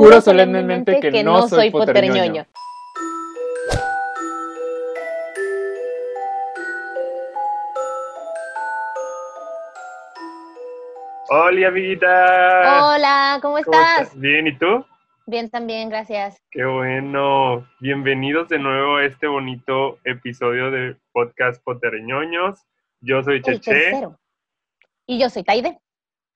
Juro solemnemente que no soy poterñoño. Hola, amiguita. Hola, ¿cómo estás? Bien, ¿y tú? Bien, también, gracias. Qué bueno. Bienvenidos de nuevo a este bonito episodio de Podcast Poterñoños. Yo soy El Cheche. tercero. Y yo soy Taide.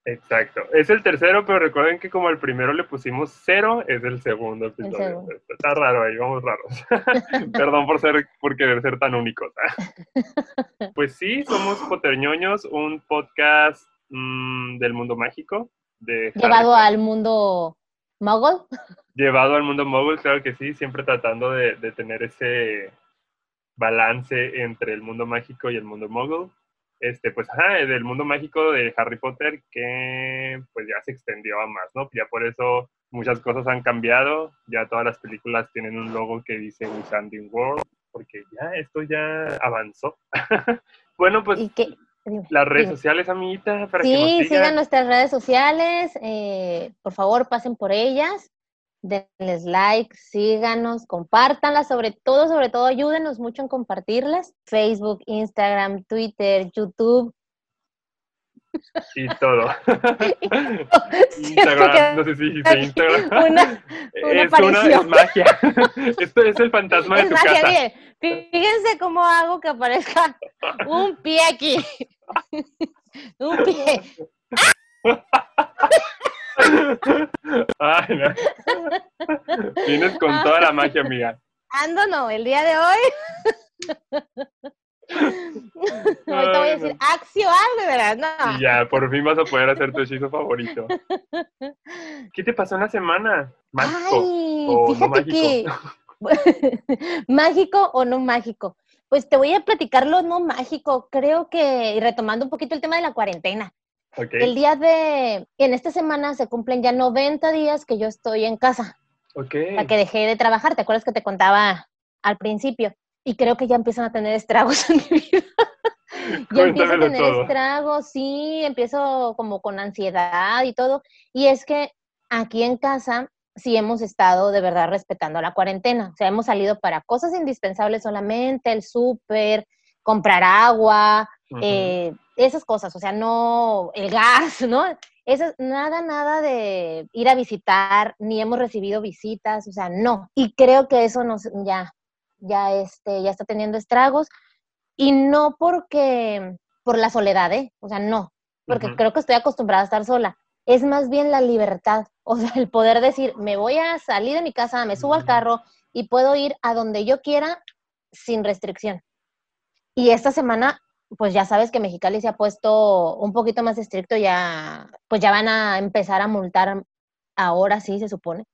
Exacto. Es el tercero, pero recuerden que como al primero le pusimos cero, es el segundo episodio. segundo. Está raro ahí, vamos raros. Perdón por ser, por querer ser tan únicos. pues sí, somos Poterñoños, un podcast mm, del mundo mágico. De Harry Llevado al mundo mogul. llevado al mundo móvil, claro que sí, siempre tratando de, de tener ese balance entre el mundo mágico y el mundo mogul. Este, pues, ajá, del mundo mágico de Harry Potter que pues ya se extendió a más, ¿no? Ya por eso muchas cosas han cambiado, ya todas las películas tienen un logo que dice Wizarding World, porque ya esto ya avanzó. bueno, pues y las redes sociales, amiguita, para que nos Sí, sigan. sigan nuestras redes sociales. eh, por favor, pasen por ellas. Denles like, síganos, compártanlas, sobre todo, sobre todo, ayúdenos mucho en compartirlas. Facebook, Instagram, Twitter, YouTube. y todo. Instagram, no sé si dijiste Instagram. una- una es una es magia. Esto es el fantasma de Es tu magia, casa. miren, fíjense cómo hago que aparezca un pie aquí. un pie. Ay, no. Vienes con toda la magia, amiga. Ando no, el día de hoy. Ahorita voy a decir acción, de verdad, no. Y ya, por fin vas a poder hacer tu hechizo favorito. ¿Qué te pasó en la semana? Mágico. Ay, o no que mágico o no mágico. Pues te voy a platicar lo no mágico. Creo que, y retomando un poquito el tema de la cuarentena. Ok. El día de, en esta semana se cumplen ya 90 días que yo estoy en casa. Ok. la que dejé de trabajar, ¿te acuerdas que te contaba al principio? Y creo que ya empiezan a tener estragos en mi vida. ya empiezo a tener todo. estragos, sí, empiezo como con ansiedad y todo. Y es que aquí en casa sí hemos estado de verdad respetando la cuarentena. O sea, hemos salido para cosas indispensables solamente, el súper, comprar agua, Eh, esas cosas, o sea, no el gas, ¿no? Esas, nada, nada de ir a visitar, ni hemos recibido visitas, o sea, no. Y creo que eso nos, ya, ya, este, ya está teniendo estragos. Y no porque, por la soledad, ¿eh? O sea, no, porque Ujú. creo que estoy acostumbrada a estar sola. Es más bien la libertad, o sea, el poder decir, me voy a salir de mi casa, me subo al Mm. carro y puedo ir a donde yo quiera sin restricción. Y esta semana, pues ya sabes que Mexicali se ha puesto un poquito más estricto, ya, pues ya van a empezar a multar ahora sí, se supone,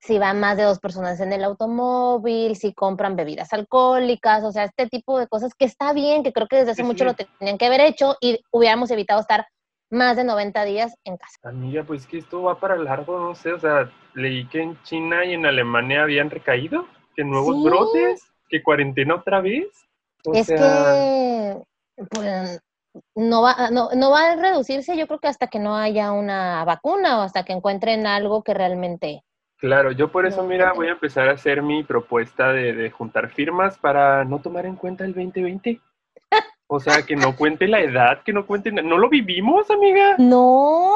si van más de dos personas en el automóvil, si compran bebidas alcohólicas, o sea, este tipo de cosas que está bien, que creo que desde hace Sí, mucho sí. lo tenían que haber hecho y hubiéramos evitado estar más de 90 días en casa. Amiga, pues que esto va para largo, no sé, o sea, leí que en China y en Alemania habían recaído, que nuevos Sí. brotes, que cuarentena otra vez. O es sea, que pues, no, va, no, no va a reducirse, yo creo que hasta que no haya una vacuna o hasta que encuentren algo que realmente... Claro, yo por eso, No, mira, voy a empezar a hacer mi propuesta de, de juntar firmas para no tomar en cuenta el 2020. O sea, que no cuente la edad, que no cuente... ¿No lo vivimos, amiga? No,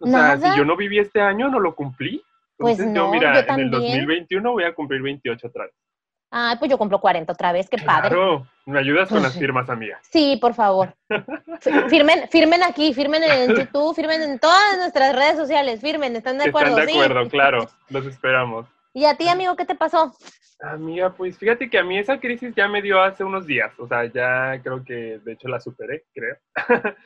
O sea, nada. si yo no viví este año, no lo cumplí. Pues Entonces yo, no, mira, yo en el también. 2021 voy a cumplir 28 otra ay, pues yo compro 40 otra vez, qué padre. Claro, me ayudas con las firmas, amiga. Sí, por favor. Fi- Firmen, firmen aquí, firmen en YouTube, firmen en todas nuestras redes sociales, firmen, ¿están de acuerdo? Están de Sí. acuerdo, claro, los esperamos. ¿Y a ti, amigo, qué te pasó? Amiga, pues fíjate que a mí esa crisis ya me dio hace unos días, o sea, ya creo que de hecho la superé, creo.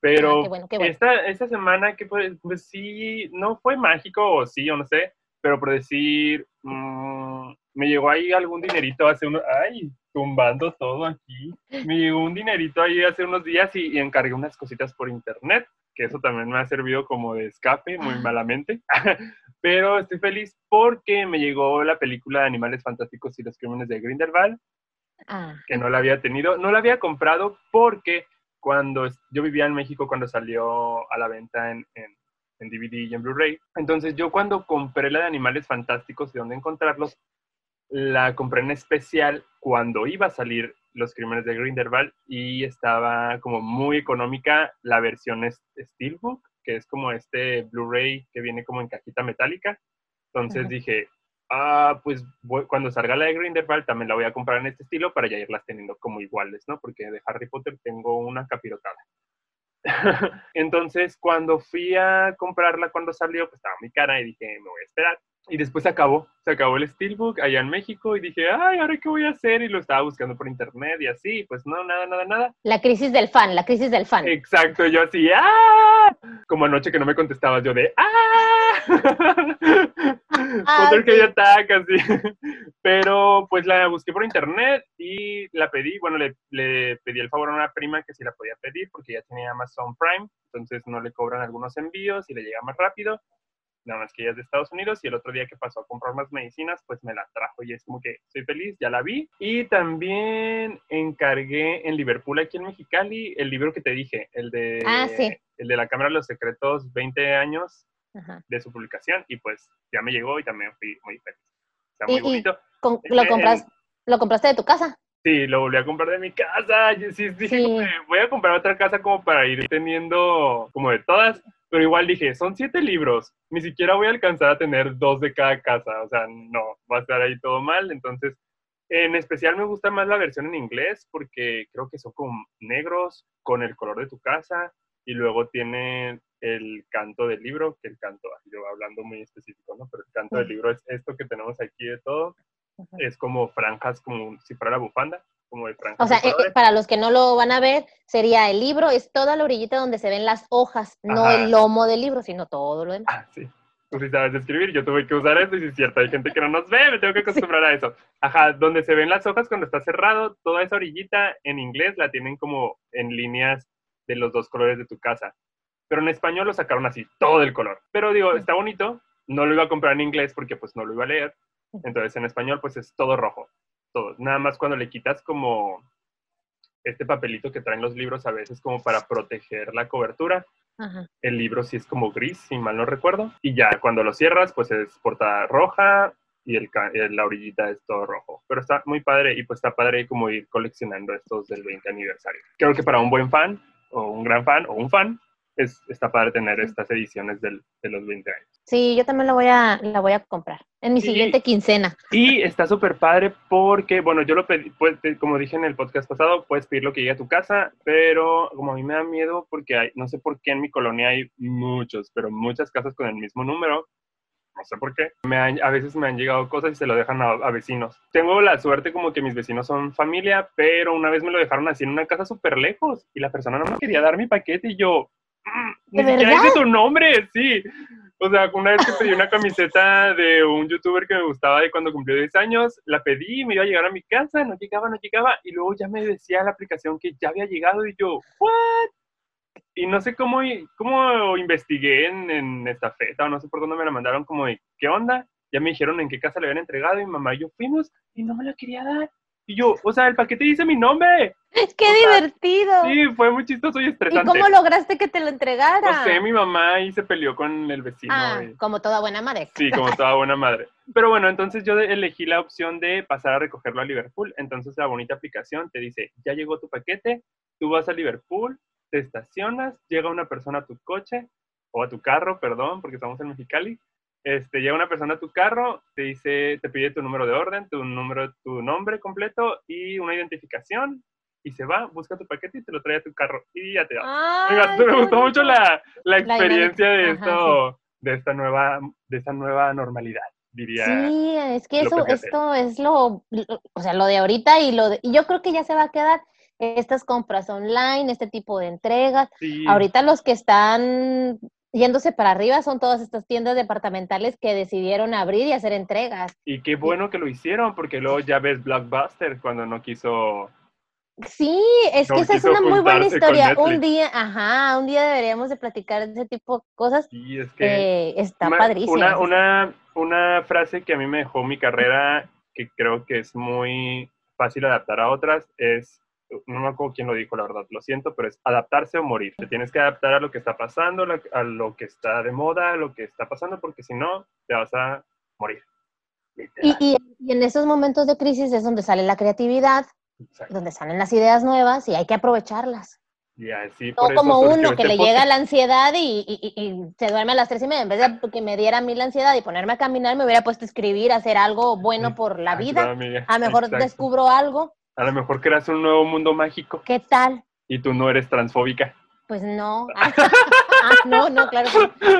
Pero Ah, qué bueno, qué bueno. esta, esta semana que pues, pues sí, no fue mágico o sí o no sé, pero por decir, mm, me llegó ahí algún dinerito hace unos, ay, tumbando todo aquí, me llegó un dinerito ahí hace unos días y, y encargué unas cositas por internet, que eso también me ha servido como de escape, muy malamente. Pero estoy feliz porque me llegó la película de Animales Fantásticos y los Crímenes de Grindelwald, Ah, que no la había tenido, no la había comprado porque cuando yo vivía en México cuando salió a la venta en, en, en DVD y en Blu-ray. Entonces yo cuando compré la de Animales Fantásticos y dónde encontrarlos, la compré en especial cuando iba a salir Los Crímenes de Grindelwald y estaba como muy económica la versión Steelbook, que es como este Blu-ray que viene como en cajita metálica. Entonces dije, ah, pues cuando salga la de Grindelwald también la voy a comprar en este estilo para ya irlas teniendo como iguales, ¿no? Porque de Harry Potter tengo una capirotada. Entonces, cuando fui a comprarla cuando salió, pues estaba muy cara y dije, me voy a esperar. Y después se acabó, se acabó el Steelbook allá en México y dije, ay, ¿ahora qué voy a hacer? Y lo estaba buscando por internet y así, pues no, nada, nada, nada. La crisis del fan, la crisis del fan. Exacto, yo así, ¡ah! Como anoche que no me contestabas, yo de, ¡ah! ah que ya así. Pero pues la busqué por internet y la pedí, bueno, le, le pedí el favor a una prima que sí la podía pedir porque ya tenía Amazon Prime, entonces no le cobran algunos envíos y le llega más rápido nada más que ella es de Estados Unidos y el otro día que pasó a comprar más medicinas, pues me la trajo y es como que estoy feliz, ya la vi. Y también encargué en Liverpool, aquí en Mexicali, el libro que te dije, el de, ah, el de la Cámara de los Secretos, 20 años de su publicación y pues ya me llegó y también fui muy feliz. Está muy bonito. lo, compras, ¿Lo compraste de tu casa? Sí, lo volví a comprar de mi casa. Sí, dije, voy a comprar otra casa como para ir teniendo como de todas. Pero igual dije, son siete libros, ni siquiera voy a alcanzar a tener dos de cada casa, o sea, no, va a estar ahí todo mal. Entonces, en especial me gusta más la versión en inglés porque creo que son como negros con el color de tu casa y luego tiene el canto del libro, que el canto, yo hablando muy específico, ¿no? Pero el canto del libro es esto que tenemos aquí de todo, es como franjas, como si fuera la bufanda, como franjas. O sea, eh, para los que no lo van a ver, sería el libro, es toda la orillita donde se ven las hojas, no el lomo del libro, sino todo lo demás. Ah, sí. Tú sí sabes escribir, yo tuve que usar eso y si es cierto, hay gente que no nos ve, me tengo que acostumbrar a eso. Ajá, donde se ven las hojas cuando está cerrado, toda esa orillita en inglés la tienen como en líneas de los dos colores de tu casa. Pero en español lo sacaron así, todo el color. Pero digo, está bonito, no lo iba a comprar en inglés porque pues no lo iba a leer, entonces en español pues es todo rojo, todo. Nada más cuando le quitas como este papelito que traen los libros a veces como para proteger la cobertura. El libro sí es como gris, si mal no recuerdo. Y ya cuando lo cierras pues es portada roja y el, la orillita es todo rojo. Pero está muy padre y pues está padre como ir coleccionando estos del 20 aniversario. Creo que para un buen fan o un gran fan o un fan es, está padre tener estas ediciones del, de los 20 años. Sí, yo también la voy a, la voy a comprar en mi siguiente quincena. Y está súper padre porque, bueno, yo lo pedí, pues, como dije en el podcast pasado, puedes pedir lo que llegue a tu casa, pero como a mí me da miedo porque hay, no sé por qué en mi colonia hay muchos, pero muchas casas con el mismo número. No sé por qué. Me a veces me han llegado cosas y se lo dejan a, a, vecinos. Tengo la suerte como que mis vecinos son familia, pero una vez me lo dejaron así en una casa súper lejos y la persona no me quería dar mi paquete y yo, ¿De verdad? tu nombre, sí. O sea, una vez que pedí una camiseta de un youtuber que me gustaba de cuando cumplió 10 años, la pedí, me iba a llegar a mi casa, no llegaba, no llegaba, y luego ya me decía la aplicación que ya había llegado y yo, ¿what? Y no sé cómo, cómo investigué en, en esta feta, o no sé por dónde me la mandaron, como de, ¿qué onda? Ya me dijeron en qué casa le habían entregado y mamá y yo fuimos y no me la quería dar. Y yo, o sea, el paquete dice mi nombre. ¡Qué divertido! sí, fue muy chistoso y estresante. ¿Y cómo lograste que te lo entregara? No sé, mi mamá ahí se peleó con el vecino. Ah, como toda buena madre. Sí, como toda buena madre. Pero bueno, entonces yo elegí la opción de pasar a recogerlo a Liverpool. Entonces la bonita aplicación te dice, ya llegó tu paquete, tú vas a Liverpool, te estacionas, llega una persona a tu coche, o a tu carro, perdón, porque estamos en Mexicali, este, llega una persona a tu carro, te dice, te pide tu número de orden, tu número, tu nombre completo y una identificación y se va, busca tu paquete y te lo trae a tu carro y ya te da. me gustó mucho la, la experiencia de esto, de esta nueva, de esta nueva normalidad, diría. Sí, es que eso, esto es lo, o sea, lo de ahorita y lo de, y yo creo que ya se va a quedar estas compras online, este tipo de entregas. Ahorita los que están yéndose para arriba son todas estas tiendas departamentales que decidieron abrir y hacer entregas. Y qué bueno que lo hicieron, porque luego ya ves Blockbuster cuando no quiso... Sí, es que esa es una muy buena historia. Un día, ajá, un día deberíamos de platicar de ese tipo de cosas. Sí, es que... está padrísimo. Una, una, una frase que a mí me dejó mi carrera, que creo que es muy fácil adaptar a otras, es no me acuerdo quién lo dijo, la verdad, lo siento, pero es adaptarse o morir. Te tienes que adaptar a lo que está pasando, a lo que está de moda, a lo que está pasando, porque si no, te vas a morir. Y, y, y, en esos momentos de crisis es donde sale la creatividad, Exacto. donde salen las ideas nuevas y hay que aprovecharlas. Y así, no como uno que le llega la ansiedad y, y, se duerme a las tres y media. En vez de que me diera a mí la ansiedad y ponerme a caminar, me hubiera puesto a escribir, a hacer algo bueno por la vida. a lo mejor Exacto. descubro algo. A lo mejor creas un nuevo mundo mágico. ¿Qué tal? Y tú no eres transfóbica. Pues no. Ah, no, no, claro.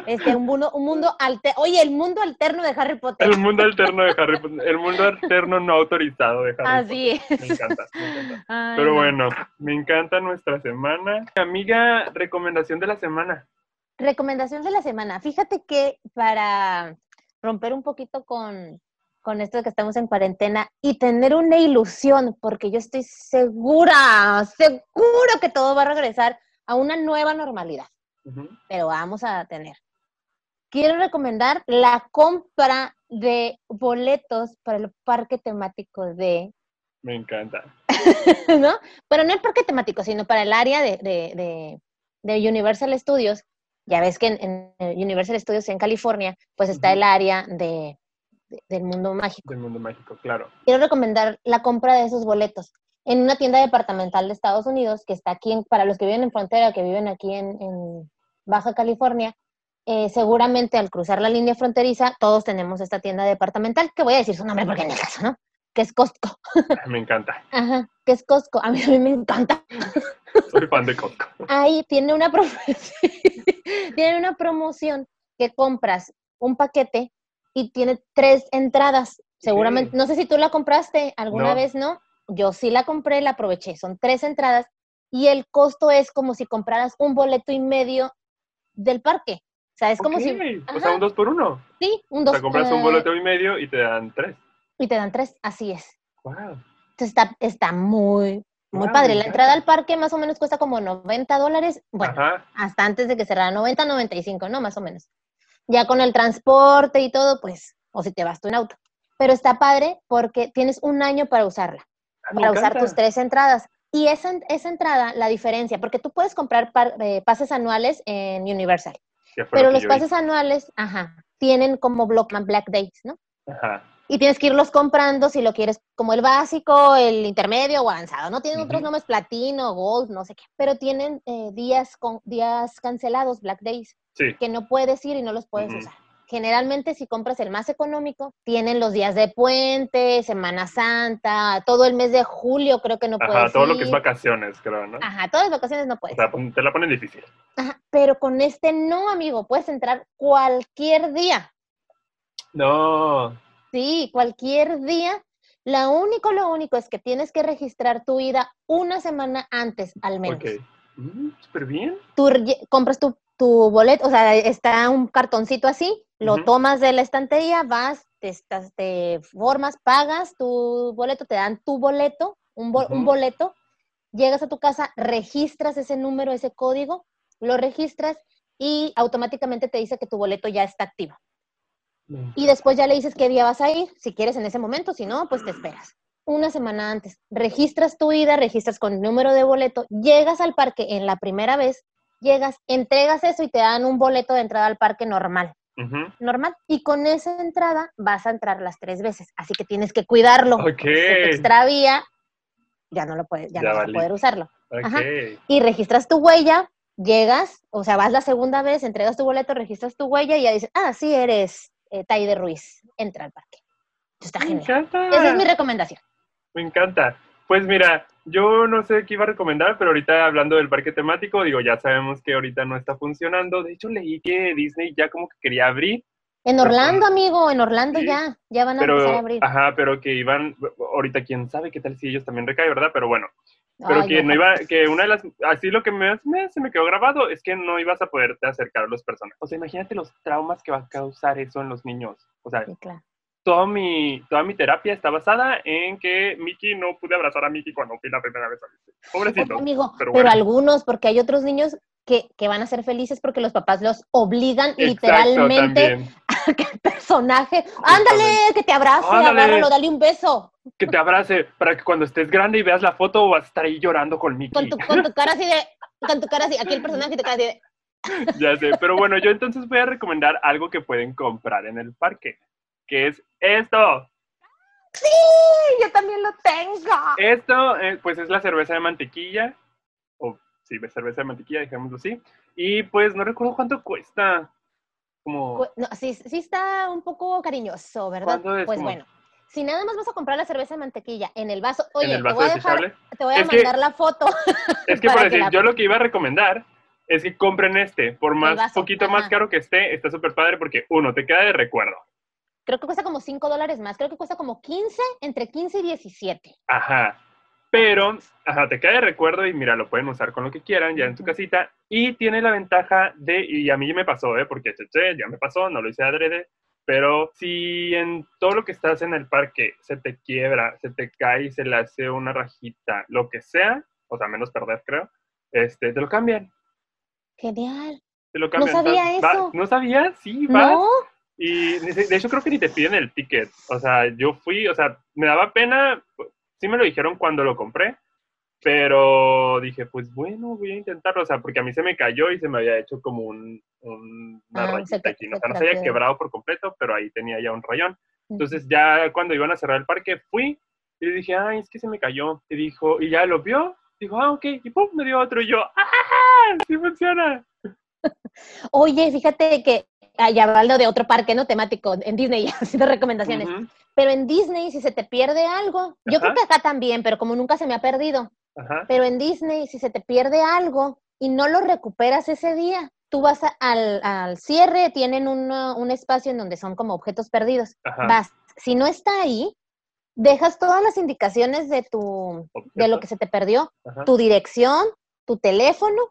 Este, un mundo, un mundo alterno. Oye, el mundo alterno de Harry Potter. El mundo alterno de Harry Potter. El mundo alterno no autorizado de Harry Así Potter. Así es. Me encanta, me encanta. Ay, Pero bueno, me encanta nuestra semana. Amiga, recomendación de la semana. Recomendación de la semana. Fíjate que para romper un poquito con, con esto de que estamos en cuarentena y tener una ilusión, porque yo estoy segura, seguro que todo va a regresar a una nueva normalidad, uh -huh. pero vamos a tener. Quiero recomendar la compra de boletos para el parque temático de... Me encanta. ¿No? Pero no el parque temático, sino para el área de, de, de, de Universal Studios. Ya ves que en, en, Universal Studios en California, pues está uh -huh. el área de, del mundo mágico. Del mundo mágico, claro. Quiero recomendar la compra de esos boletos en una tienda departamental de Estados Unidos, que está aquí, en, para los que viven en frontera, que viven aquí en, en Baja California, eh, seguramente al cruzar la línea fronteriza, todos tenemos esta tienda departamental, que voy a decir su nombre porque en el caso, ¿no? Que es Costco. Me encanta. Ajá, que es Costco. A mí, a mí me encanta. Soy fan de Costco. Ahí tiene una, tiene una promoción que compras un paquete y tiene tres entradas. Seguramente, no sé si tú la compraste alguna no. vez, ¿no? yo sí la compré, la aproveché. Son tres entradas y el costo es como si compraras un boleto y medio del parque. O sea, es como si... Ajá. O sea, un dos por uno. Sí, un dos. O sea, compras uh, un boleto y medio y te dan tres. Y te dan tres, así es. Wow. Entonces está, está muy, muy wow, padre. La entrada al parque más o menos cuesta como 90 dólares. Bueno, Ajá. hasta antes de que cerrara 90, 95, ¿no? Más o menos. Ya con el transporte y todo, pues, o si te vas tú en auto. Pero está padre porque tienes un año para usarla para usar tus tres entradas. Y esa, esa entrada, la diferencia, porque tú puedes comprar par, eh, pases anuales en Universal, pero los pases hice. anuales, ajá, tienen como Blockman Black Dates, ¿no? Ajá. Y tienes que irlos comprando si lo quieres como el básico, el intermedio o avanzado. No tienen uh -huh. otros nombres, platino, gold, no sé qué, pero tienen eh, días, con, días cancelados, Black Days, sí. que no puedes ir y no los puedes uh -huh. usar generalmente si compras el más económico, tienen los días de puente, Semana Santa, todo el mes de julio creo que no Ajá, puedes todo ir. lo que es vacaciones, creo, ¿no? Ajá, todas las vacaciones no puedes. O sea, te la ponen difícil. Ajá, pero con este no, amigo, puedes entrar cualquier día. No. Sí, cualquier día. Lo único, lo único es que tienes que registrar tu ida una semana antes, al menos. Ok. Mm, Súper bien. Tú compras tu, tu boleto, o sea, está un cartoncito así, lo uh -huh. tomas de la estantería, vas, te, te, formas, pagas tu boleto, te dan tu boleto, un, bo uh -huh. un, boleto, llegas a tu casa, registras ese número, ese código, lo registras y automáticamente te dice que tu boleto ya está activo. Y después ya le dices qué día vas a ir, si quieres en ese momento, si no, pues te esperas. Una semana antes, registras tu ida, registras con el número de boleto, llegas al parque en la primera vez, llegas, entregas eso y te dan un boleto de entrada al parque normal. Uh -huh. Normal. Y con esa entrada vas a entrar las tres veces. Así que tienes que cuidarlo. Okay. Si te extravía, ya no lo puedes, ya, ya no vas a poder usarlo. Okay. Y registras tu huella, llegas, o sea, vas la segunda vez, entregas tu boleto, registras tu huella y ya dices, ah, sí eres eh, Taide Ruiz, entra al parque. Está Me genial. Encanta. Esa es mi recomendación. Me encanta. Pues mira, yo no sé qué iba a recomendar, pero ahorita hablando del parque temático, digo, ya sabemos que ahorita no está funcionando. De hecho, leí que Disney ya como que quería abrir. En Orlando, pero, amigo, en Orlando sí, ya, ya van a pero, empezar a abrir. Ajá, pero que iban, ahorita quién sabe qué tal si ellos también recaen, ¿verdad? Pero bueno, pero Ay, que no iba, que una de las, así lo que me, me, se me quedó grabado es que no ibas a poderte acercar a los personajes. O sea, imagínate los traumas que va a causar eso en los niños. O sea, sí, claro toda mi, toda mi terapia está basada en que Mickey no pude abrazar a Mickey cuando fui la primera vez a Pobrecito. Oye, amigo, pero, bueno. pero, algunos, porque hay otros niños que, que, van a ser felices porque los papás los obligan Exacto, literalmente también. qué personaje. Ándale, que te abrace, Ándale. agárralo, dale un beso. Que te abrace para que cuando estés grande y veas la foto vas a estar ahí llorando con Mickey. Con tu, con tu cara así de, con tu cara así, aquí el personaje te cara así de, Ya sé, pero bueno, yo entonces voy a recomendar algo que pueden comprar en el parque, que es esto. sí, yo también lo tengo. Esto, eh, pues es la cerveza de mantequilla, o sí, cerveza de mantequilla, dejémoslo así. Y pues no recuerdo cuánto cuesta. Como, Pues, no, sí, sí está un poco cariñoso, ¿verdad? Pues Como- bueno, si nada más vas a comprar la cerveza de mantequilla en el vaso, oye, te voy a dejar, te voy a Es que- mandar la foto. Es que por decir, la- yo lo que iba a recomendar es que compren este, por más vaso, poquito más caro que esté, está súper padre porque uno, te queda de recuerdo. Creo que cuesta como 5 dólares más, creo que cuesta como 15, entre 15 y 17. Ajá. Pero, ajá, te queda de recuerdo y mira, lo pueden usar con lo que quieran ya en Ujú. casita. Y tiene la ventaja de, y a mí ya me pasó, ¿eh? Porque cheche, ya me pasó, no lo hice adrede. Pero si en todo lo que estás en el parque se te quiebra, se te cae y se le hace una rajita, lo que sea, o sea, menos perder, creo, este, te lo cambian. Genial. Te lo cambian. sabía Entonces, va- eso. ¿No sabías? Sí, vas. ¿No? Y de hecho creo que ni te piden el ticket. O sea, yo fui, o sea, me daba pena, sí me lo dijeron cuando lo compré, pero dije, pues bueno, voy a intentarlo, o sea, porque a mí se me cayó y se me había hecho como un, un- una Ah, rayita se aquí, ¿no? O se sea, no se había quebrado por completo, pero ahí tenía ya un rayón. Entonces ya cuando iban a cerrar el parque, fui y le dije, ay, es que se me cayó. Y dijo, y ya lo vio, dijo, ah, ok, y pum, me dio otro y yo, ¡ah! ¡Sí funciona! Oye, fíjate que allá hablando de otro parque no temático en Disney, haciendo recomendaciones. Ujú, Pero en Disney, si se te pierde algo, yo creo que acá también, pero como nunca se me ha perdido, Ajá. pero en Disney, si se te pierde algo y no lo recuperas ese día, tú vas a- al, al cierre, tienen una- un espacio en donde son como objetos perdidos. Ajá. Vas, si no está ahí, dejas todas las indicaciones de tu, de lo que se te perdió, Ajá. tu dirección, tu teléfono,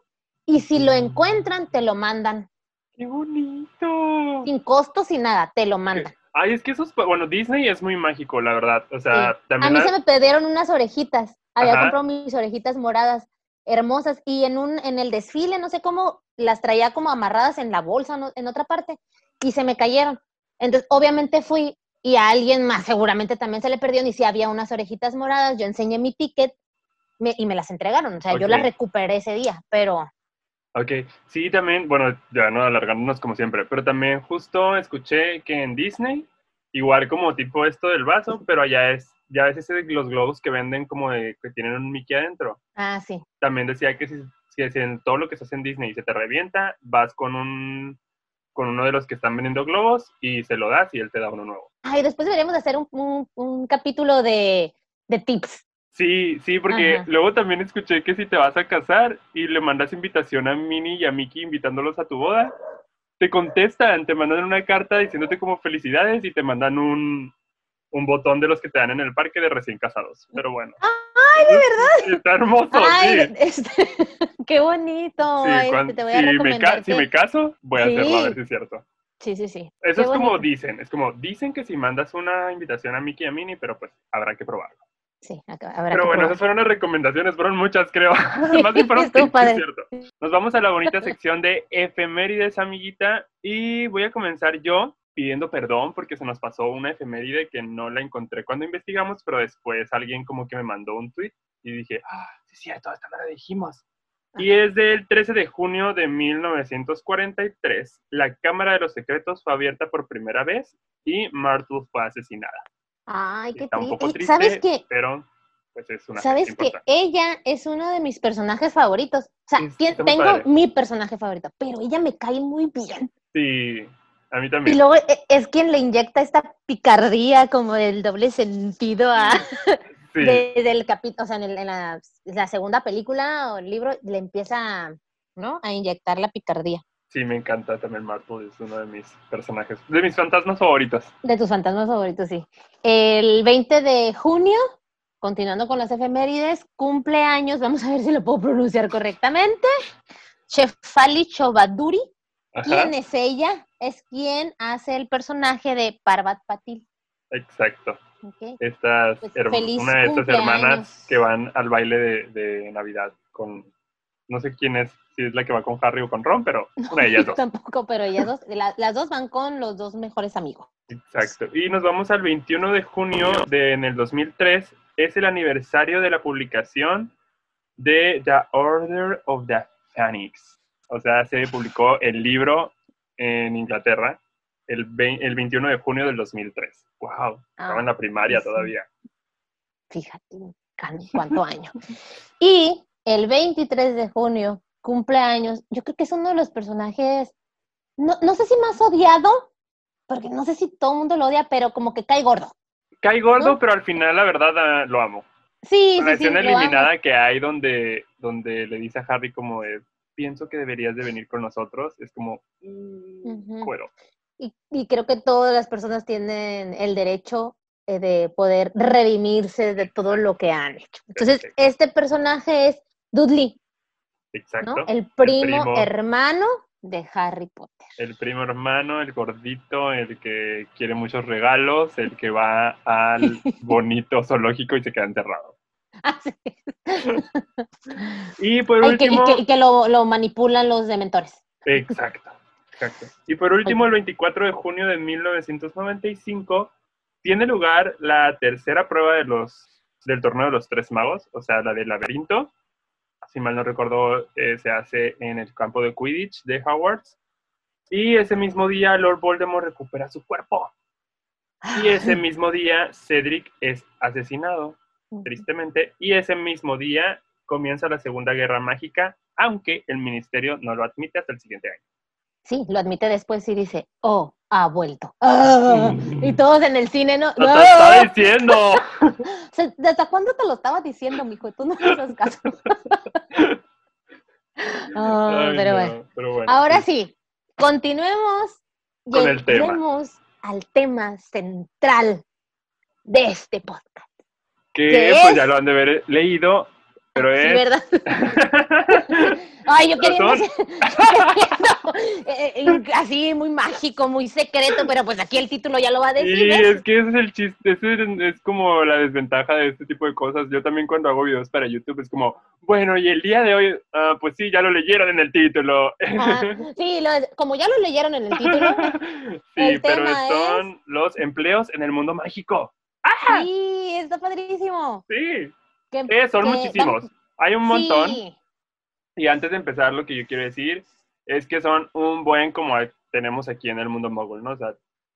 y si lo Mm. encuentran, te lo mandan. ¡Qué bonito! Sin costo, sin nada, te lo mandan. Ay, es que esos, bueno, Disney es muy mágico, la verdad. O sea, Sí. A también mí la- se me perdieron unas orejitas. Había Ajá. comprado mis orejitas moradas hermosas y en un en el desfile, no sé cómo, las traía como amarradas en la bolsa, no- en otra parte, y se me cayeron. Entonces, obviamente fui y a alguien más seguramente también se le perdió y si había unas orejitas moradas, yo enseñé mi ticket me- y me las entregaron. O sea, yo las recuperé ese día, pero Ok, sí, también, bueno, ya no alargándonos como siempre, pero también justo escuché que en Disney, igual como tipo esto del vaso, pero allá es, ya ves ese de los globos que venden como de, que tienen un Mickey adentro. ah, sí. También decía que si, si- si en todo lo que se hace en Disney se te revienta, vas con un con uno de los que están vendiendo globos y se lo das y él te da uno nuevo. Ay, después deberíamos hacer un, un- un capítulo de, de tips. Sí, sí, porque Ajá. luego también escuché que si te vas a casar y le mandas invitación a Minnie y a Mickey invitándolos a tu boda, te contestan, te mandan una carta diciéndote como felicidades y te mandan un, un botón de los que te dan en el parque de recién casados. Pero bueno. ¡Ay, de verdad! Está hermoso, Ay, sí. este, qué bonito. Sí, este, cuan- te voy a si, me ca- si que- me caso, voy a hacerlo a Sí. ver si es cierto. Sí, sí, sí. Eso Qué es como dicen, es como dicen que si mandas una invitación a Mickey y a Minnie, pero pues habrá que probarlo. Sí, acá- habrá Pero que bueno, probar. esas fueron las recomendaciones, fueron muchas, creo. Más bien fueron es cierto. Nos vamos a la bonita sección de efemérides, amiguita, y voy a comenzar yo pidiendo perdón porque se nos pasó una efeméride que no la encontré cuando investigamos, pero después alguien como que me mandó un tweet y dije, ah, sí es cierto, no la dijimos. Y es del 13 de junio de 1943. La Cámara de los Secretos fue abierta por primera vez y Myrtle fue asesinada. Ay, qué Está un poco triste. ¿Sabes qué? pero pues es una ¿Sabes que ella es uno de mis personajes favoritos? O sea, Sí, tengo mi personaje favorito, pero ella me cae muy bien. Sí, a mí Y también. luego e- es quien le inyecta esta picardía como del doble sentido a, Sí, desde el capítulo, o sea, en, el- en la, la segunda película o el libro le empieza, ¿no? A inyectar la picardía. sí, me encanta también Marple, es uno de mis personajes, de mis fantasmas favoritos. De tus fantasmas favoritos, sí. El 20 de junio, continuando con las efemérides, cumpleaños, vamos a ver si lo puedo pronunciar correctamente. Shefali Chobaduri. Ajá, ¿Quién es ella? Es quien hace el personaje de Parvat Patil. exacto. ¿ok? Estas, Pues, una de estas hermanas que van al baile de, de Navidad con, no sé quién es, si es la que va con Harry o con Ron, pero una de ellas dos. Tampoco, pero ellas dos, la- las dos van con los dos mejores amigos. Exacto. Y nos vamos al 21 de junio de en el 2003. Es el aniversario de la publicación de The Order of the Phoenix. O sea, se publicó el libro en Inglaterra el, vein- el 21 de junio del 2003. ¡Wow! Estaba en la primaria sí. todavía. Fíjate, cuánto año. Y el 23 de junio, cumpleaños, yo creo que es uno de los personajes, no, no sé si más odiado, porque no sé si todo el mundo lo odia, pero como que cae gordo. Cae gordo, ¿No? pero al final, la verdad, ah, lo amo. Sí, la sí, sí, escena amo. eliminada que hay donde, donde le dice a Harry como de, pienso que deberías de venir con nosotros, es como, mm, cuero. Y, y creo que todas las personas tienen el derecho eh, de poder redimirse de todo lo que han hecho. Entonces, Perfecto. este personaje es Dudley, Exacto. ¿no? El primo, primo. hermano de Harry Potter. El primo hermano, el gordito, el que quiere muchos regalos, el que va al bonito zoológico y se queda encerrado. Así. Y por Ay, que- y último, que, y que lo, lo manipulan los dementores. exacto, exacto. Y por último, el 24 de junio de 1995 tiene lugar la tercera prueba de los, del torneo de los tres magos, o sea, la del laberinto. Si mal no recuerdo, eh, se hace en el campo de Quidditch de Hogwarts. Y ese mismo día Lord Voldemort recupera su cuerpo. Y ese mismo día Cedric es asesinado, tristemente. Y ese mismo día comienza la Segunda Guerra Mágica, aunque el ministerio no lo admite hasta el siguiente año. Sí, lo admite después y dice, oh, ha vuelto. Ah, y todos en el cine, ¿no? ¡No te ¡Ah! estaba diciendo! O sea, ¿Desde cuándo te lo estaba diciendo, mijo? Tú no haces caso. Ah, Ay, pero no, bueno. pero bueno, Ahora sí, continuemos. Con el tema. Al tema central de este podcast. Que ¿Qué pues es? ya lo han de haber leído, pero Sí, es... ¿verdad? Ay, yo quería Razón. así muy mágico, muy secreto, pero pues aquí el título ya lo va a decir. Sí, ¿ves? es que ese es el chiste, ese es, es como la desventaja de este tipo de cosas. Yo también cuando hago videos para YouTube es como, bueno, y el día de hoy, ah, pues sí, ya lo leyeron en el título. Ah, sí, lo- como ya lo leyeron en el título, sí, el pero tema son los empleos en el mundo mágico. Sí, está padrísimo. Sí, Que- eh, son que muchísimos. vamos- Hay un montón. Sí, Y antes de empezar, lo que yo quiero decir es que son un buen como tenemos aquí en el mundo mogul, ¿no? O sea,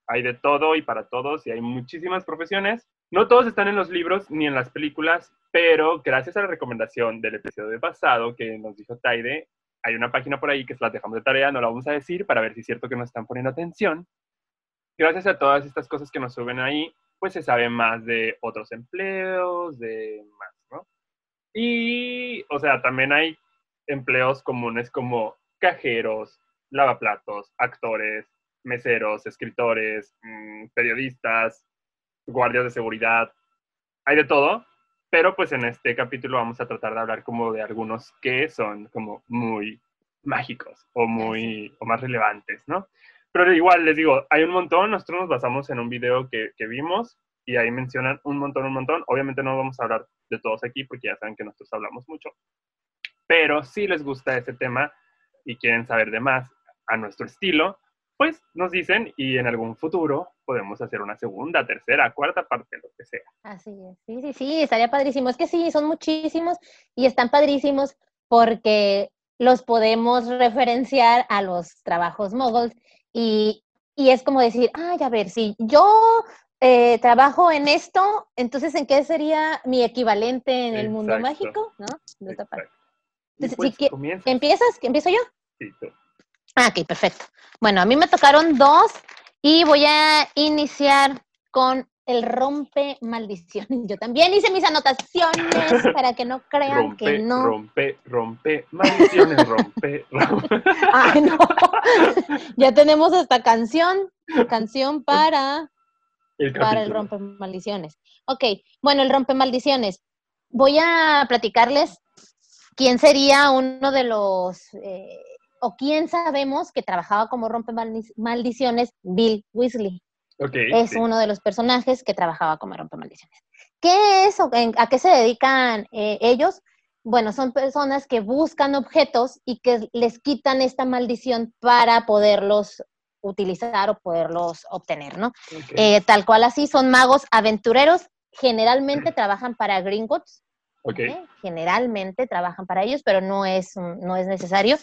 hay de todo y para todos y hay muchísimas profesiones. No todos están en los libros ni en las películas, pero gracias a la recomendación del episodio pasado que nos dijo Taide, hay una página por ahí que se las dejamos de tarea, no la vamos a decir para ver si es cierto que nos están poniendo atención. Gracias a todas estas cosas que nos suben ahí, pues se sabe más de otros empleos, de más, ¿no? Y, o sea, también hay empleos comunes como cajeros, lavaplatos, actores, meseros, escritores, mm, periodistas, guardias de seguridad. Hay de todo, pero pues en este capítulo vamos a tratar de hablar como de algunos que son como muy mágicos o muy o más relevantes, ¿no? Pero igual les digo, hay un montón, nosotros nos basamos en un video que, que vimos y ahí mencionan un montón, un montón. Obviamente no vamos a hablar de todos aquí porque ya saben que nosotros hablamos mucho. Pero si les gusta este tema y quieren saber de más a nuestro estilo, pues nos dicen y en algún futuro podemos hacer una segunda, tercera, cuarta parte, lo que sea. así es. Sí, sí, sí, estaría padrísimo. Es que sí, son muchísimos y están padrísimos porque los podemos referenciar a los trabajos moguls y, y es como decir, ay, a ver, si yo eh, trabajo en esto, entonces ¿en qué sería mi equivalente en el mundo mágico? ¿No? De esta parte. Entonces, pues si. ¿Empiezas? ¿Empiezo yo? Sí, tú. Ah, ok, perfecto. Bueno, a mí me tocaron dos y voy a iniciar con el rompe maldiciones. Yo también hice mis anotaciones para que no crean Rompe, que no. rompe, rompe, maldiciones, rompe, rompe. Ay, no. ya tenemos esta canción, canción para, El para el rompe maldiciones. Ok, bueno, el rompe maldiciones. Voy a platicarles quién sería uno de los, eh, o quién sabemos que trabajaba como rompe maldi- maldiciones, Bill Weasley. Es sí. uno de los personajes que trabajaba como rompe maldiciones. ¿Qué es o en- a qué se dedican eh, ellos? bueno, son personas que buscan objetos y que les quitan esta maldición para poderlos utilizar o poderlos obtener, ¿no? Eh, tal cual así, son magos aventureros, generalmente trabajan para Gringotts, okay. generalmente trabajan para ellos, pero no es, no es necesario.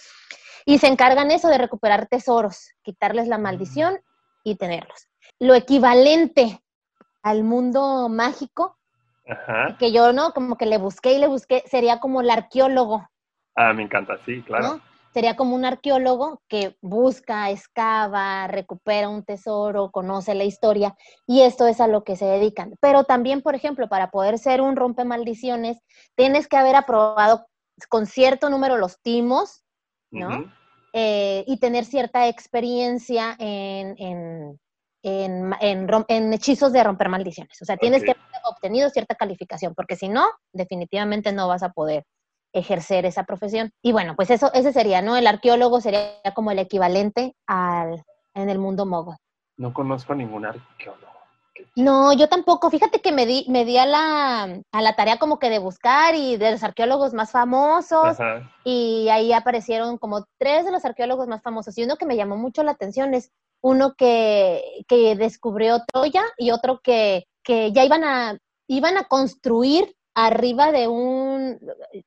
Y se encargan eso de recuperar tesoros, quitarles la maldición y tenerlos. Lo equivalente al mundo mágico, que yo, ¿no? Como que le busqué y le busqué, sería como el arqueólogo. Ah, me encanta, sí, claro sería como un arqueólogo que busca, excava, recupera un tesoro, conoce la historia y esto es a lo que se dedican. Pero también, por ejemplo, para poder ser un rompe maldiciones, tienes que haber aprobado con cierto número los timos, ¿no? Eh, y tener cierta experiencia en, en, en, hechizos de romper maldiciones. O sea, tienes que haber obtenido cierta calificación, porque si no, definitivamente no vas a poder ejercer esa profesión. Y bueno, pues eso, ese sería, ¿no? El arqueólogo sería como el equivalente al, en el mundo mogul. No conozco a ningún arqueólogo. No, yo tampoco. Fíjate que me di, me di a, la, a la tarea como que de buscar y de los arqueólogos más famosos. Y ahí aparecieron como tres de los arqueólogos más famosos. Y uno que me llamó mucho la atención es uno que, que descubrió Troya y otro que, que ya iban a, iban a construir arriba de un,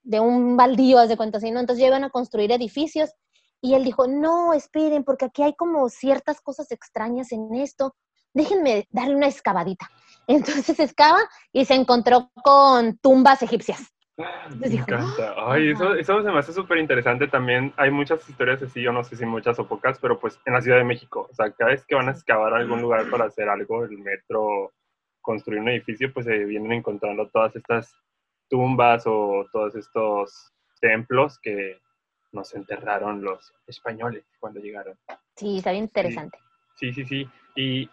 de un baldío, haz de cuenta así, ¿no? Entonces ya iban a construir edificios y él dijo, no, esperen, porque aquí hay como ciertas cosas extrañas en esto, déjenme darle una excavadita. Entonces excava y se encontró con tumbas egipcias. Me encanta. Ay, eso, eso se me hace súper interesante también. Hay muchas historias así, yo no sé si muchas o pocas, pero pues en la Ciudad de México. O sea, cada vez que van a excavar algún lugar para hacer algo, el metro, construir un edificio, pues se vienen encontrando todas estas tumbas o todos estos templos que nos enterraron los españoles cuando llegaron. Sí, está bien interesante. Sí, sí, sí. Y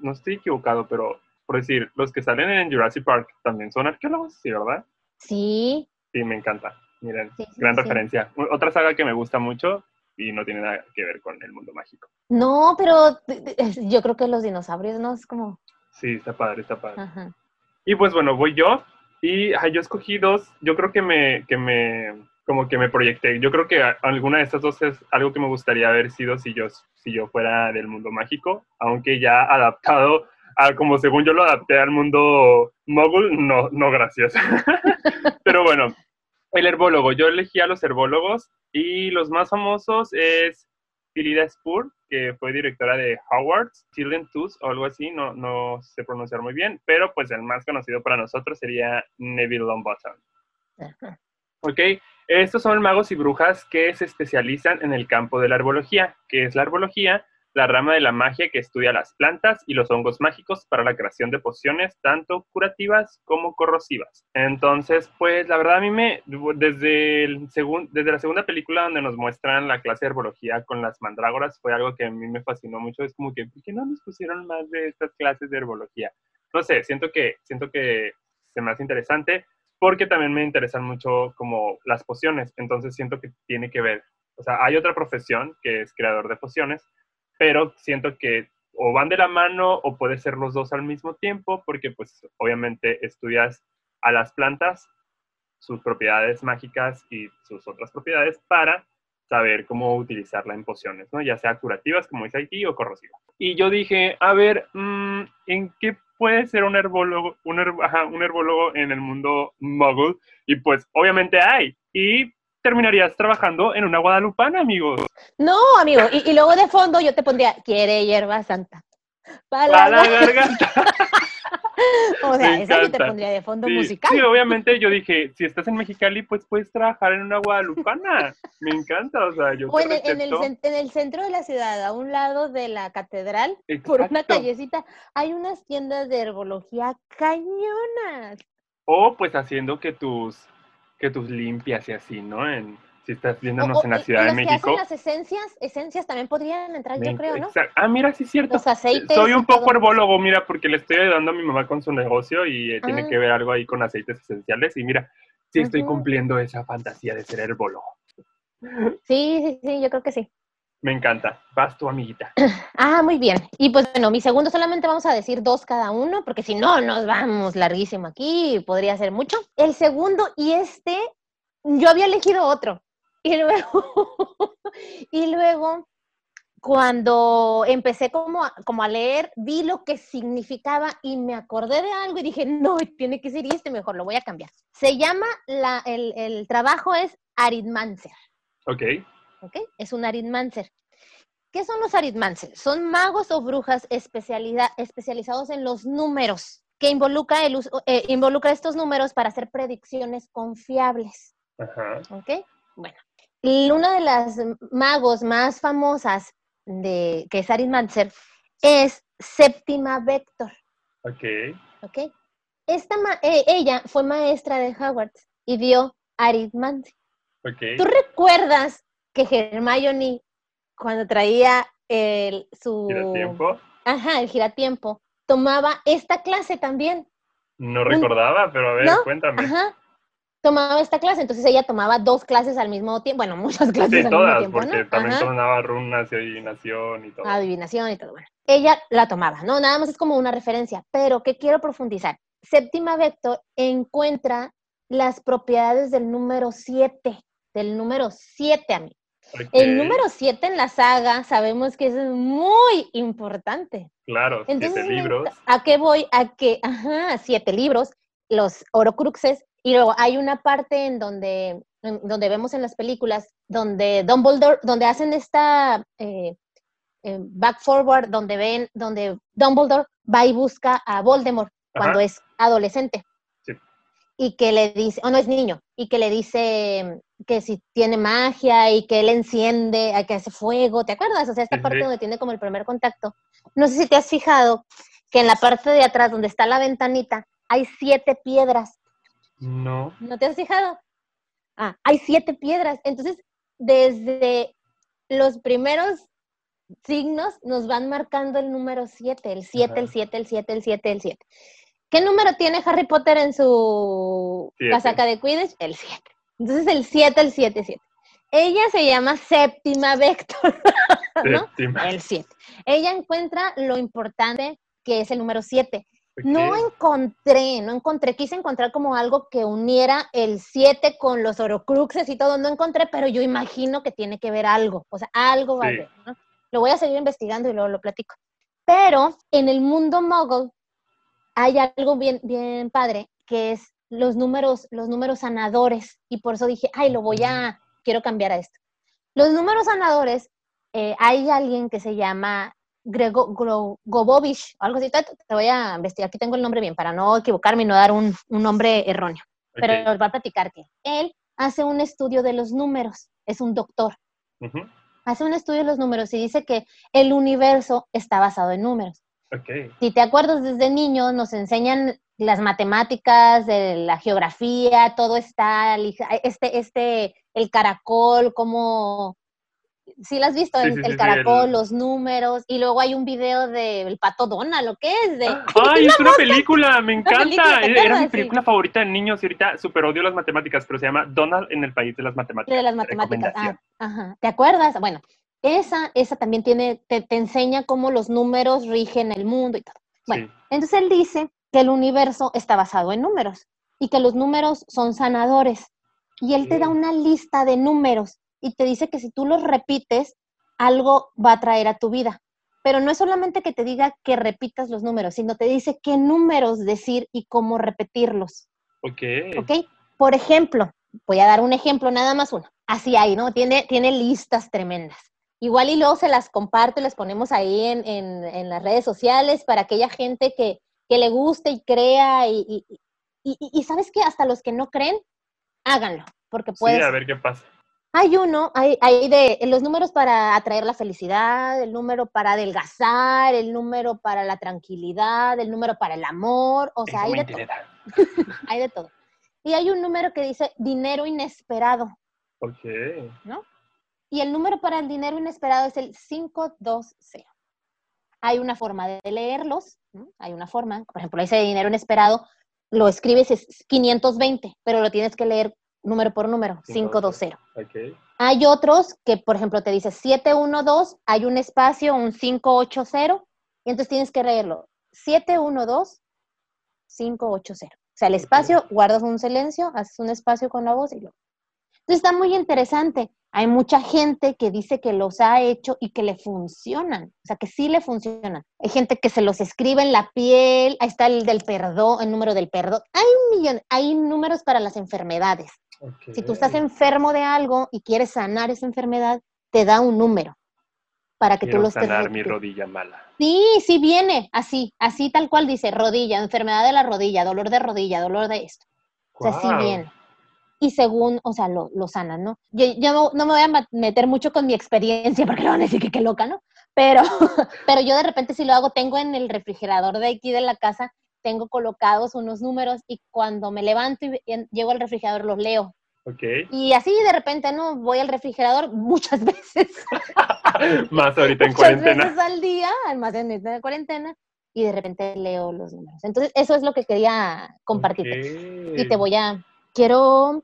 no estoy equivocado, pero por decir, los que salen en Jurassic Park también son arqueólogos, ¿sí, verdad? Sí. Sí, me encanta. Miren, gran referencia. Otra saga que me gusta mucho y no tiene nada que ver con el mundo mágico. No, pero yo creo que los dinosaurios, ¿no? Es como... Sí, está padre, está padre. Y pues bueno, voy yo. Y yo escogí dos. Yo creo que me, que me, como que me proyecté. Yo creo que alguna de estas dos es algo que me gustaría haber sido si yo, si yo fuera del mundo mágico, aunque ya adaptado a como según yo lo adapté al mundo mogul, no, no gracias. Pero bueno, el herbólogo. Yo elegí a los herbólogos y los más famosos es Philida Spur, que fue directora de Howard's, Children Tooth o algo así, no, no sé pronunciar muy bien, pero pues el más conocido para nosotros sería Neville Longbottom. Ok, estos son magos y brujas que se especializan en el campo de la herbología. ¿Qué es la herbología? La rama de la magia que estudia las plantas y los hongos mágicos para la creación de pociones tanto curativas como corrosivas. Entonces, pues la verdad a mí me, desde, el desde la segunda película donde nos muestran la clase de herbología con las mandrágoras, fue algo que a mí me fascinó mucho. Es como que, ¿por qué no nos pusieron más de estas clases de herbología? No sé, siento que, siento que se me hace interesante porque también me interesan mucho como las pociones, entonces siento que tiene que ver. O sea, hay otra profesión que es creador de pociones, pero siento que o van de la mano o puede ser los dos al mismo tiempo, porque pues obviamente estudias a las plantas, sus propiedades mágicas y sus otras propiedades para saber cómo utilizarla en pociones, ¿no? Ya sea curativas, como dice aquí, o corrosivas. Y yo dije, a ver, mm, ¿en qué puede ser un herbólogo, un, un herbólogo en el mundo muggle? Y pues obviamente hay. Y terminarías trabajando en una guadalupana, amigos. No, amigo, y, luego de fondo yo te pondría, quiere hierba santa. Para, la, garganta. o sea, esa yo te pondría de fondo musical. Sí, obviamente yo dije, si estás en Mexicali, pues puedes trabajar en una guadalupana. Me encanta, o sea, yo O en el, en, el, centro de la ciudad, a un lado de la catedral, por una callecita, hay unas tiendas de herbología cañonas. O pues haciendo que tus que tus limpias y así, ¿no? En, si estás viéndonos en la Ciudad de México. Que hacen las esencias, esencias también podrían entrar, yo creo, ¿no? Ah, mira, sí es cierto. Los aceites. Soy un poco herbólogo, mira, porque le estoy ayudando a mi mamá con su negocio y eh, tiene ah. que ver algo ahí con aceites esenciales. Y mira, sí estoy cumpliendo esa fantasía de ser herbólogo. Sí, sí, sí, yo creo que sí. Me encanta. Vas tu amiguita. Ah, muy bien. Y pues bueno, mi segundo solamente vamos a decir dos cada uno, porque si no, nos vamos larguísimo aquí, podría ser mucho. El segundo y este yo había elegido otro. Y luego, y luego cuando empecé como a, como a leer, vi lo que significaba y me acordé de algo y dije, no, tiene que ser este, mejor lo voy a cambiar. Se llama, la, el, el trabajo es Aritmancer. Ok. ¿Ok? Es un Aritmancer. ¿Qué son los Aritmancer? Son magos o brujas especializados en los números, que involucra, el uso, eh, involucra estos números para hacer predicciones confiables. Ajá. ¿Ok? Bueno, y una de las magos más famosas de, que es Aritmancer es Séptima Vector. Ok. ¿Ok? Esta eh, ella fue maestra de Howard y dio Aritmancer. Ok. ¿Tú recuerdas que Hermione, cuando traía el, su... tiempo? Ajá, el giratiempo, tomaba esta clase también. No recordaba, pero a ver, cuéntame. Ajá. Tomaba esta clase, entonces ella tomaba dos clases al mismo tiempo, bueno, muchas clases sí, al todas, mismo tiempo, porque también tomaba runas y adivinación y todo. Adivinación y todo, bueno. Ella la tomaba, ¿no? Nada más es como una referencia, pero que quiero profundizar. Séptima Vector encuentra las propiedades del número 7, del número 7 a El número 7 en la saga sabemos que es muy importante. Claro, siete libros. ¿A qué voy? A que, ajá, siete libros, los orocruxes, y luego hay una parte en donde, donde vemos en las películas, donde Dumbledore, donde hacen esta eh, eh, back forward, donde ven, donde Dumbledore va y busca a Voldemort cuando es adolescente y que le dice, o no es niño, y que le dice que si tiene magia y que él enciende, que hace fuego, ¿te acuerdas? O sea, esta parte donde tiene como el primer contacto. No sé si te has fijado que en la parte de atrás, donde está la ventanita, hay siete piedras. No. ¿No te has fijado? Ah, hay siete piedras. Entonces, desde los primeros signos nos van marcando el número siete, el siete, el siete, el siete, el siete, el siete. ¿Qué número tiene Harry Potter en su casaca de Quidditch? El 7. Entonces el 7, el 7, 7. Ella se llama Séptima Vector, ¿no? El 7. Ella encuentra lo importante que es el número 7. No encontré, no encontré, quise encontrar como algo que uniera el 7 con los orocruxes y todo, no encontré, pero yo imagino que tiene que ver algo, o sea, algo va a ver, ¿no? Lo voy a seguir investigando y luego lo platico. Pero en el mundo muggle hay algo bien, bien padre, que es los números, los números sanadores. Y por eso dije, ay, lo voy a, quiero cambiar a esto. Los números sanadores, eh, hay alguien que se llama Grego Gobovich, algo así, te, voy a investigar, aquí tengo el nombre bien, para no equivocarme y no dar un, nombre erróneo. Pero os va a platicar que él hace un estudio de los números, es un doctor. Hace un estudio de los números y dice que el universo está basado en números. Si te acuerdas desde niño, nos enseñan las matemáticas, la geografía, todo está, este, este, el caracol, como, si lo has visto, el, caracol, los números, y luego hay un video del Pato Donald, ¿lo que es? De, ah, ¡Ay, es una película! ¡Me encanta! Era mi película favorita de niños y ahorita super odio las matemáticas, pero se llama Donald en el país de las matemáticas. De las matemáticas, ah, ajá. ¿Te acuerdas? Bueno, esa, esa también tiene, te, enseña cómo los números rigen el mundo y todo. Bueno, entonces él dice que el universo está basado en números y que los números son sanadores. Y él te da una lista de números y te dice que si tú los repites, algo va a traer a tu vida. Pero no es solamente que te diga que repitas los números, sino te dice qué números decir y cómo repetirlos. Ok. Ok. Por ejemplo, voy a dar un ejemplo, nada más uno. Así hay, ¿no? Tiene, tiene listas tremendas. Igual y luego se las comparto, les ponemos ahí en, en, las redes sociales para aquella gente que, que le guste y crea y, y, y, sabes que hasta los que no creen, háganlo, porque puede. Sí, a ver qué pasa. Hay uno, hay, hay de los números para atraer la felicidad, el número para adelgazar, el número para la tranquilidad, el número para el amor, o sea, hay de todo. hay de todo. Y hay un número que dice dinero inesperado. Ok. ¿No? Y el número para el dinero inesperado es el 520. Hay una forma de leerlos, hay una forma, por ejemplo, ese dinero inesperado lo escribes es 520, pero lo tienes que leer número por número, 520. Okay. Hay otros que, por ejemplo, te dice 712, hay un espacio, un 580, y entonces tienes que leerlo 712, 580. O sea, el espacio, guardas un silencio, haces un espacio con la voz y lo Entonces está muy interesante. Hay mucha gente que dice que los ha hecho y que le funcionan, o sea, que sí le funcionan. Hay gente que se los escribe en la piel, ahí está el del perdón, el número del perdón. Hay un millón, hay números para las enfermedades. Si tú estás enfermo de algo y quieres sanar esa enfermedad, te da un número para que tú lo estés. sanar mi rodilla mala. Sí, sí viene así, así tal cual dice, rodilla, enfermedad de la rodilla, dolor de rodilla, dolor de esto. O sea, sí viene y según, o sea, lo, lo sanan, ¿no? Yo, yo, no me voy a meter mucho con mi experiencia porque le van a decir que qué loca, ¿no? Pero, pero yo de repente si lo hago, tengo en el refrigerador de aquí de la casa, tengo colocados unos números y cuando me levanto y llego al refrigerador los leo. Okay. Y así de repente, ¿no? Voy al refrigerador muchas veces. más ahorita en cuarentena. Veces al día, más en de cuarentena, y de repente leo los números. Entonces, eso es lo que quería compartirte. Y te voy a, quiero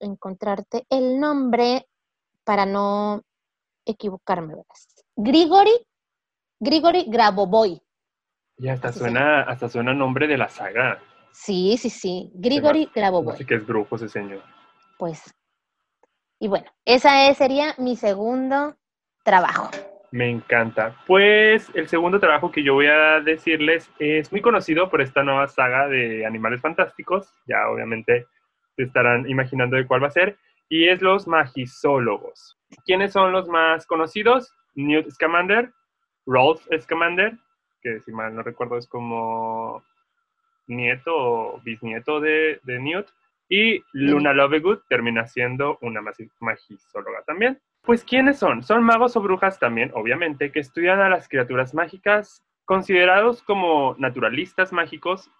encontrarte el nombre para no equivocarme. Grigori, Grigori Grabovoi. Y hasta suena, hasta suena nombre de la saga. Sí, sí, sí. Grigori Grabovoi. Así que es brujo ese señor. Pues. Y bueno, esa sería mi segundo trabajo. Me encanta. Pues el segundo trabajo que yo voy a decirles es muy conocido por esta nueva saga de Animales Fantásticos. Ya obviamente estarán imaginando de cuál va a ser, y es los magisólogos. ¿Quiénes son los más conocidos? Newt Scamander, Rolf Scamander, que si mal no recuerdo es como nieto o bisnieto de, de Newt, y Luna Lovegood termina siendo una magisóloga también. Pues, ¿quiénes son? Son magos o brujas también, obviamente, que estudian a las criaturas mágicas, considerados como naturalistas mágicos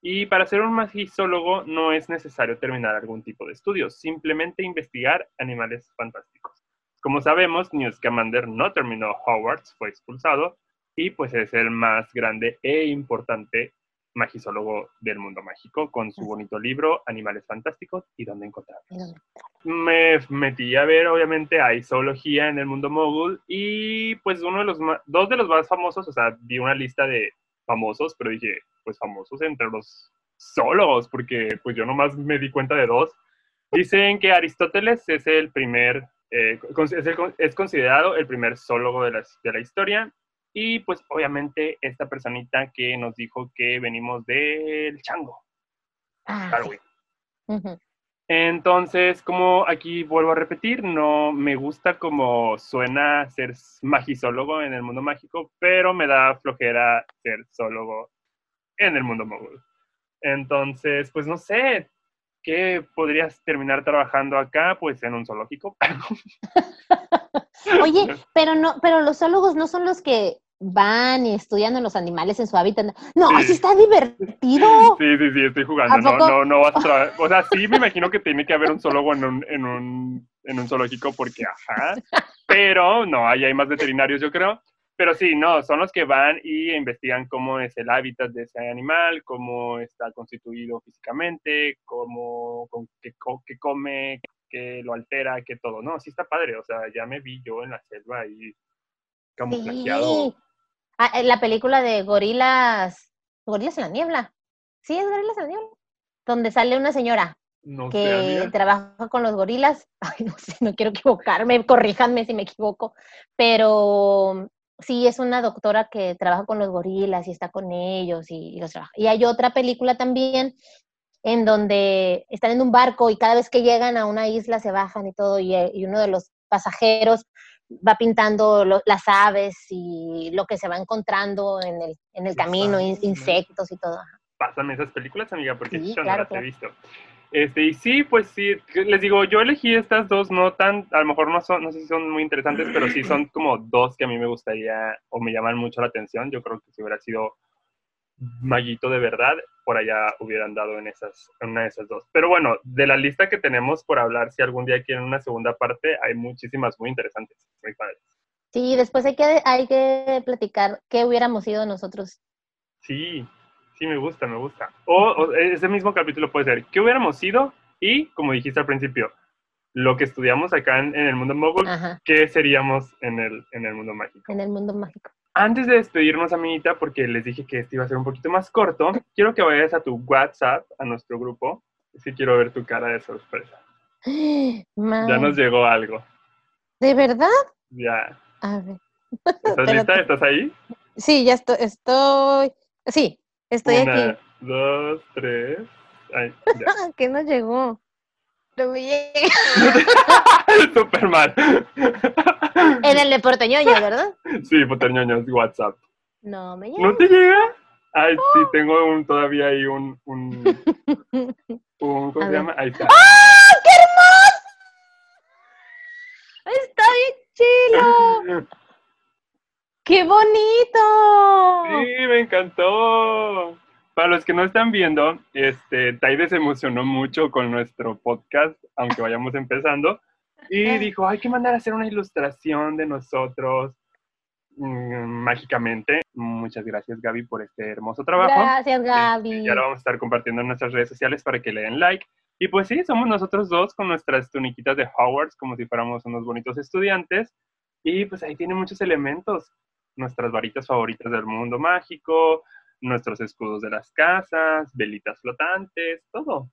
y para ser un magisólogo no es necesario terminar algún tipo de estudios, simplemente investigar animales fantásticos. Como sabemos, Newt Scamander no terminó Hogwarts, fue expulsado y pues es el más grande e importante magisólogo del mundo mágico con su bonito libro Animales Fantásticos y dónde encontrarlos. Me metí a ver, obviamente, hay zoología en el mundo mogul y pues uno de los dos de los más famosos, o sea, vi una lista de famosos, pero dije, pues famosos entre los zoólogos, porque pues yo nomás me di cuenta de dos. Dicen que Aristóteles es el primer, eh, es, considerado el primer zoólogo de la, de la historia. Y pues obviamente esta personita que nos dijo que venimos del chango. Ah, Darwin. Entonces, como aquí vuelvo a repetir, no me gusta como suena ser magisólogo en el mundo mágico, pero me da flojera ser zoólogo en el mundo mogul. Entonces, pues no sé, ¿qué podrías terminar trabajando acá? Pues en un zoológico. Oye, pero no, pero los zoólogos no son los que van y estudian los animales en su hábitat. No, así está divertido. Sí, sí, sí, estoy jugando. No, no, no vas a trabajar. O sea, sí me imagino que tiene que haber un zoólogo en un, en un, en un zoológico porque, ajá. Pero no, ahí hay más veterinarios, yo creo. Pero sí, no, son los que van y investigan cómo es el hábitat de ese animal, cómo está constituido físicamente, cómo, qué, qué come, qué lo altera, qué todo. No, sí está padre. O sea, ya me vi yo en la selva y camuflajeado. Ah, la película de Gorilas, Gorilas en la niebla. Sí, es Gorilas en la niebla. Donde sale una señora que trabaja con los gorilas. Ay, no sé, no quiero equivocarme, corríjanme si me equivoco, pero sí, es una doctora que trabaja con los gorilas y está con ellos y, los trabaja. Y hay otra película también en donde están en un barco y cada vez que llegan a una isla se bajan y todo, y, y uno de los pasajeros va pintando las aves y lo que se va encontrando en el, en el camino, insectos y todo. Pásame esas películas, amiga, porque yo no las he visto. Este, y sí, pues sí, les digo, yo elegí estas dos, no tan, a lo mejor no son, no sé si son muy interesantes, pero sí son como dos que a mí me gustaría o me llaman mucho la atención. Yo creo que si hubiera sido maguito de verdad, por allá hubieran dado en, esas, en una de esas dos. Pero bueno, de la lista que tenemos por hablar, si algún día quieren una segunda parte, hay muchísimas muy interesantes, muy padres. Sí, después hay que, hay que platicar qué hubiéramos sido nosotros. Sí, sí, me gusta, me gusta. O, ese mismo capítulo puede ser, ¿qué hubiéramos sido? Y, como dijiste al principio, lo que estudiamos acá en, el mundo mogul, ¿qué seríamos en el, en el mundo mágico? En el mundo mágico. Antes de despedirnos, amiguita, porque les dije que este iba a ser un poquito más corto, quiero que vayas a tu WhatsApp, a nuestro grupo. Sí quiero ver tu cara de sorpresa. Ya nos llegó algo. ¿De verdad? Ya. A ver. ¿Estás lista? ¿Estás ahí? Sí, ya estoy, estoy, sí, estoy Una, aquí. dos, tres. Ay, ya. Ah, ¿Qué nos llegó? No me llega. Súper mal. En el de Porteñoño, ¿verdad? Sí, Poterñoños, WhatsApp. No me llega. ¿No te llega? Ay, sí, tengo un, todavía ahí un, un, un ¿cómo A se ver. llama? Ahí está. ¡Ah, qué hermoso! Está bien chilo. ¡Qué bonito! Sí, me encantó. Para los que no están viendo, este, Taide se emocionó mucho con nuestro podcast, aunque vayamos empezando, y dijo, hay que mandar a hacer una ilustración de nosotros mm, mágicamente. Muchas gracias, Gaby, por este hermoso trabajo. Gracias, Este, Gaby. Ya lo vamos a estar compartiendo en nuestras redes sociales para que le den like. Y pues sí, somos nosotros dos con nuestras tuniquitas de Hogwarts, como si fuéramos unos bonitos estudiantes. Y pues ahí tiene muchos elementos. Nuestras varitas favoritas del mundo mágico, nuestros escudos de las casas, velitas flotantes, todo.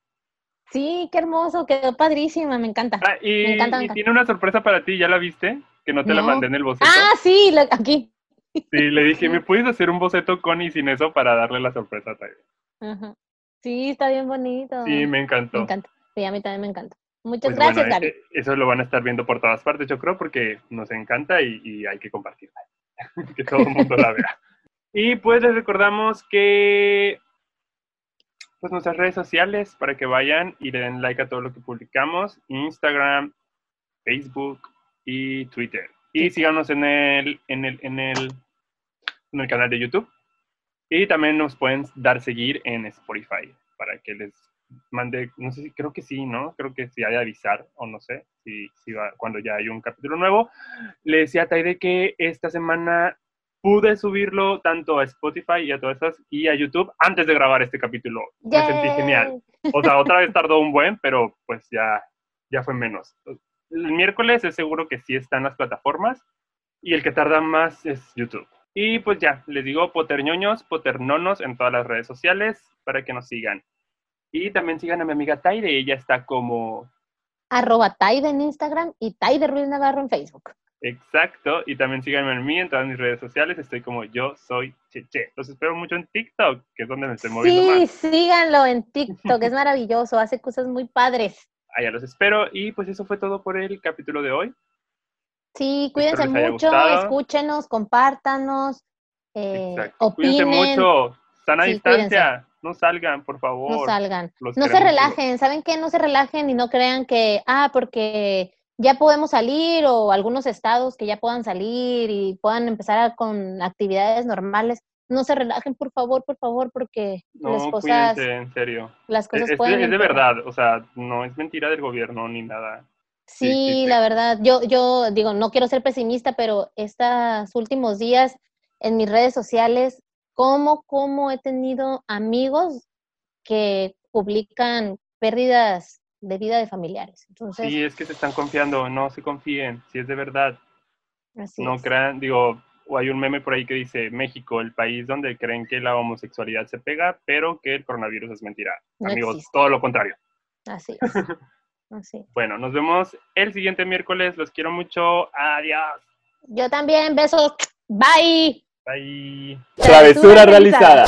Sí, qué hermoso, quedó padrísima, me encanta. Ah, y, Me encanta, me y encanta. tiene una sorpresa para ti, ¿ya la viste? Que no te la mandé en el boceto. Ah, sí, lo- aquí. Sí, le dije, ¿me puedes hacer un boceto con y sin eso para darle la sorpresa a? Ajá. Sí, está bien bonito. Sí, me encantó. Me encanta. Sí, a mí también me encanta. Muchas Pues gracias, bueno, eso lo van a estar viendo por todas partes, yo creo, porque nos encanta y, y hay que compartirla. que todo el mundo la vea. Y pues les recordamos que pues nuestras redes sociales para que vayan y le den like a todo lo que publicamos, Instagram, Facebook y Twitter. Y síganos en el, en el, en el, en el canal de YouTube. Y también nos pueden dar seguir en Spotify para que les mande, no sé si, creo que sí, ¿no? Creo que sí hay de avisar, o no sé, si, si va, cuando ya hay un capítulo nuevo. Le decía a Taide que esta semana pude subirlo tanto a Spotify y a todas esas, y a YouTube antes de grabar este capítulo. Me sentí Yay. genial. O sea, otra vez tardó un buen, pero pues ya, ya fue menos. El miércoles es seguro que sí están las plataformas, y el que tarda más es YouTube. Y pues ya, les digo poterñoños, poternonos en todas las redes sociales para que nos sigan. Y también sigan a mi amiga Taide, ella está como Arroba Taide en Instagram y Taide Ruiz Navarro en Facebook. Exacto. Y también síganme a mí en todas mis redes sociales, estoy como yo soy Cheche. Los espero mucho en TikTok, que es donde me estoy moviendo Sí, más. síganlo en TikTok, es maravilloso, hace cosas muy padres. Allá los espero. Y pues eso fue todo por el capítulo de hoy. Sí, cuídense mucho, escúchenos, compártanos, eh, Exacto. Cuídense opinen, mucho. Sana Sí, distancia. No salgan, por favor. no salgan. Los No se relajen, ¿saben qué? No se relajen y no crean que, ah, porque ya podemos salir o algunos estados que ya puedan salir y puedan empezar a- con actividades normales. No se relajen, por favor, por favor, porque No, las cosas, cuídense, en serio. las cosas es pueden de, es de verdad, o sea, no es mentira del gobierno ni nada. Sí, sí. la verdad, yo, yo digo, no quiero ser pesimista, pero estos últimos días en mis redes sociales, cómo, cómo he tenido amigos que publican pérdidas de vida de familiares. Entonces, Sí, es que se están confiando, no se confíen, si es de verdad. así No es. crean, digo, o hay un meme por ahí que dice México, el país donde creen que la homosexualidad se pega, pero que el coronavirus es mentira. No Amigos, existe. todo lo contrario. Así es. Así es. Bueno, nos vemos el siguiente miércoles. Los quiero mucho. Adiós. Yo también, besos. Bye. Bye. Travesura realizada.